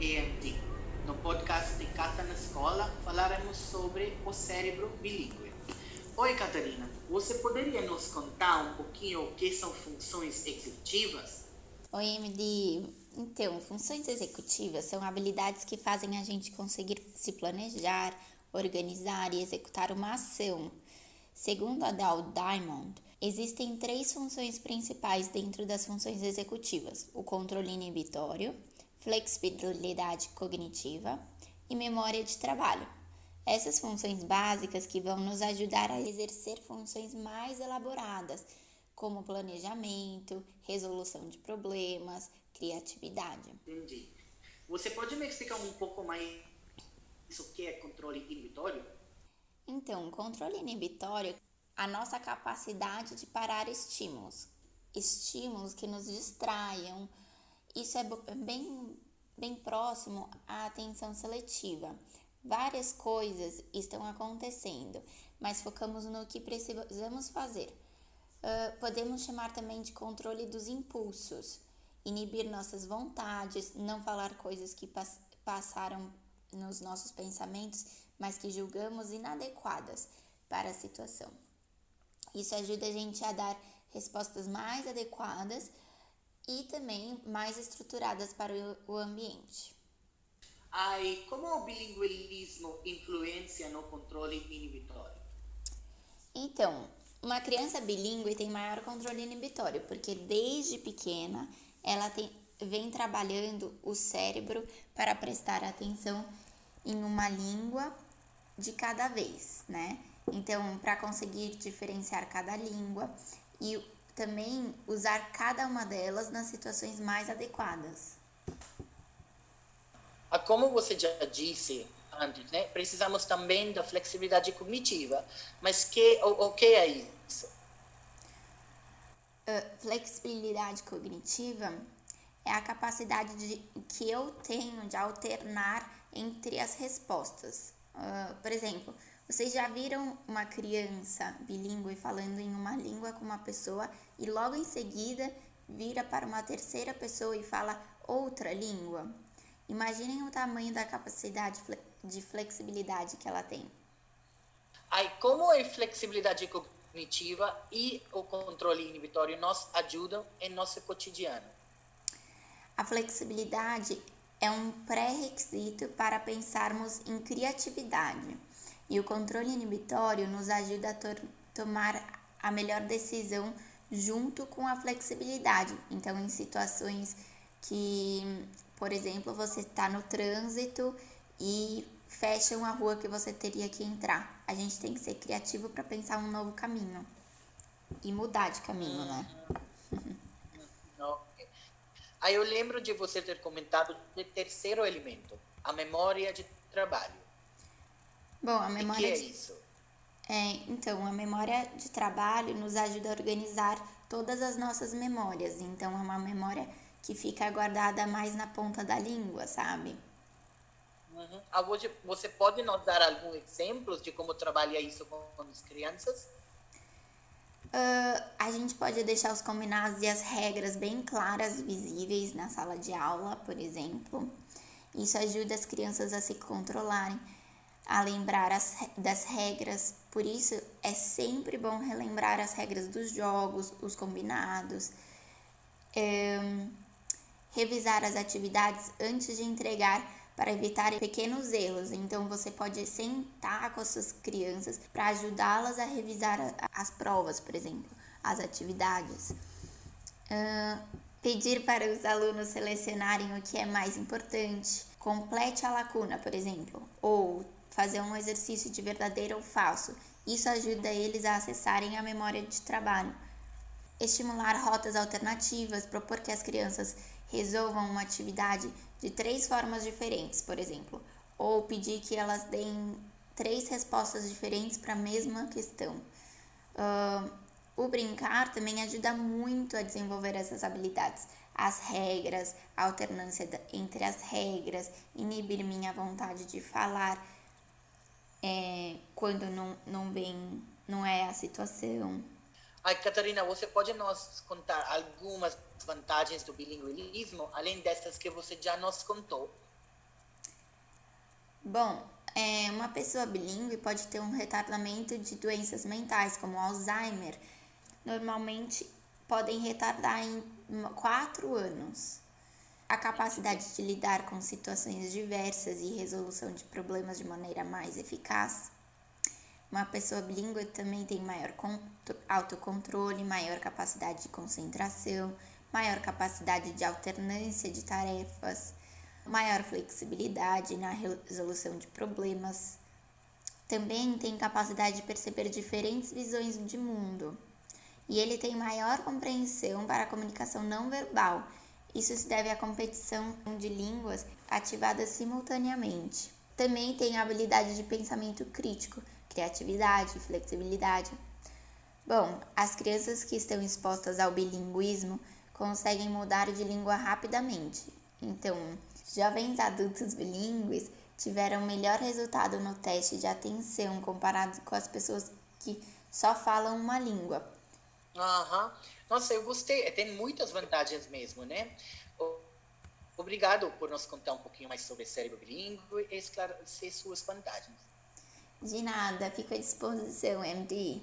EMT. No podcast de Cata na Escola, falaremos sobre o cérebro bilíngue. Oi, Catarina, você poderia nos contar um pouquinho o que são funções executivas? Oi, MD. Então, funções executivas são habilidades que fazem a gente conseguir se planejar, organizar e executar uma ação. Segundo a Dow Diamond, existem três funções principais dentro das funções executivas: o controle inibitório, flexibilidade cognitiva e memória de trabalho. Essas funções básicas que vão nos ajudar a exercer funções mais elaboradas, como planejamento, resolução de problemas, criatividade. Entendi. Você pode me explicar um pouco mais o que é controle inibitório? Então, controle inibitório, a nossa capacidade de parar estímulos, estímulos que nos distraiam. Isso é bem, bem próximo à atenção seletiva. Várias coisas estão acontecendo, mas focamos no que precisamos fazer. Uh, podemos chamar também de controle dos impulsos, inibir nossas vontades, não falar coisas que pass passaram nos nossos pensamentos, mas que julgamos inadequadas para a situação. Isso ajuda a gente a dar respostas mais adequadas e também mais estruturadas para o ambiente. Ai, como o bilingualismo influencia no controle inibitório? Então, uma criança bilíngue tem maior controle inibitório, porque desde pequena ela tem, vem trabalhando o cérebro para prestar atenção em uma língua de cada vez, né? Então, para conseguir diferenciar cada língua e também usar cada uma delas nas situações mais adequadas. Ah, como você já disse antes, né? Precisamos também da flexibilidade cognitiva. Mas que, o, o que é isso? Uh, flexibilidade cognitiva é a capacidade de, que eu tenho de alternar entre as respostas. Uh, por exemplo, vocês já viram uma criança bilíngue falando em uma língua com uma pessoa e logo em seguida vira para uma terceira pessoa e fala outra língua? Imaginem o tamanho da capacidade de flexibilidade que ela tem. Aí, como a flexibilidade cognitiva e o controle inibitório nos ajudam em nosso cotidiano? A flexibilidade é um pré-requisito para pensarmos em criatividade, e o controle inibitório nos ajuda a to tomar a melhor decisão junto com a flexibilidade. Então, em situações que, por exemplo, você está no trânsito e fecham a rua que você teria que entrar. A gente tem que ser criativo para pensar um novo caminho e mudar de caminho, né? Aí eu lembro de você ter comentado o terceiro elemento, a memória de trabalho. Bom, a memória. O que é de... isso? É, então, a memória de trabalho nos ajuda a organizar todas as nossas memórias. Então, é uma memória que fica guardada mais na ponta da língua, sabe? Uhum. Ah, você pode nos dar alguns exemplos de como trabalha isso com as crianças? Uh, a gente pode deixar os combinados e as regras bem claras, visíveis na sala de aula, por exemplo. Isso ajuda as crianças a se controlarem, a lembrar as, das regras. Por isso, é sempre bom relembrar as regras dos jogos, os combinados. Um, revisar as atividades antes de entregar para evitar pequenos erros. Então você pode sentar com as suas crianças para ajudá-las a revisar as provas, por exemplo, as atividades. Pedir para os alunos selecionarem o que é mais importante. Complete a lacuna, por exemplo, ou fazer um exercício de verdadeiro ou falso. Isso ajuda eles a acessarem a memória de trabalho. Estimular rotas alternativas, propor que as crianças resolvam uma atividade de três formas diferentes, por exemplo, ou pedir que elas deem três respostas diferentes para a mesma questão. Uh, o brincar também ajuda muito a desenvolver essas habilidades. As regras, a alternância entre as regras, inibir minha vontade de falar é, quando não, não vem, não é a situação. Ai, Catarina, você pode nos contar algumas vantagens do bilinguismo, além dessas que você já nos contou? Bom, é, uma pessoa bilíngue pode ter um retardamento de doenças mentais, como Alzheimer. Normalmente podem retardar em quatro anos. A capacidade de lidar com situações diversas e resolução de problemas de maneira mais eficaz. Uma pessoa bilíngue também tem maior autocontrole, maior capacidade de concentração, maior capacidade de alternância de tarefas, maior flexibilidade na resolução de problemas. Também tem capacidade de perceber diferentes visões de mundo. E ele tem maior compreensão para a comunicação não verbal. Isso se deve à competição de línguas ativadas simultaneamente. Também tem a habilidade de pensamento crítico, criatividade, flexibilidade. Bom, as crianças que estão expostas ao bilinguismo conseguem mudar de língua rapidamente. Então, jovens adultos bilíngues tiveram melhor resultado no teste de atenção comparado com as pessoas que só falam uma língua. Aham. Uhum. Nossa, eu gostei. Tem muitas vantagens mesmo, né? Obrigado por nos contar um pouquinho mais sobre cérebro bilíngue e esclarecer suas vantagens. De nada, fico à disposição, MD.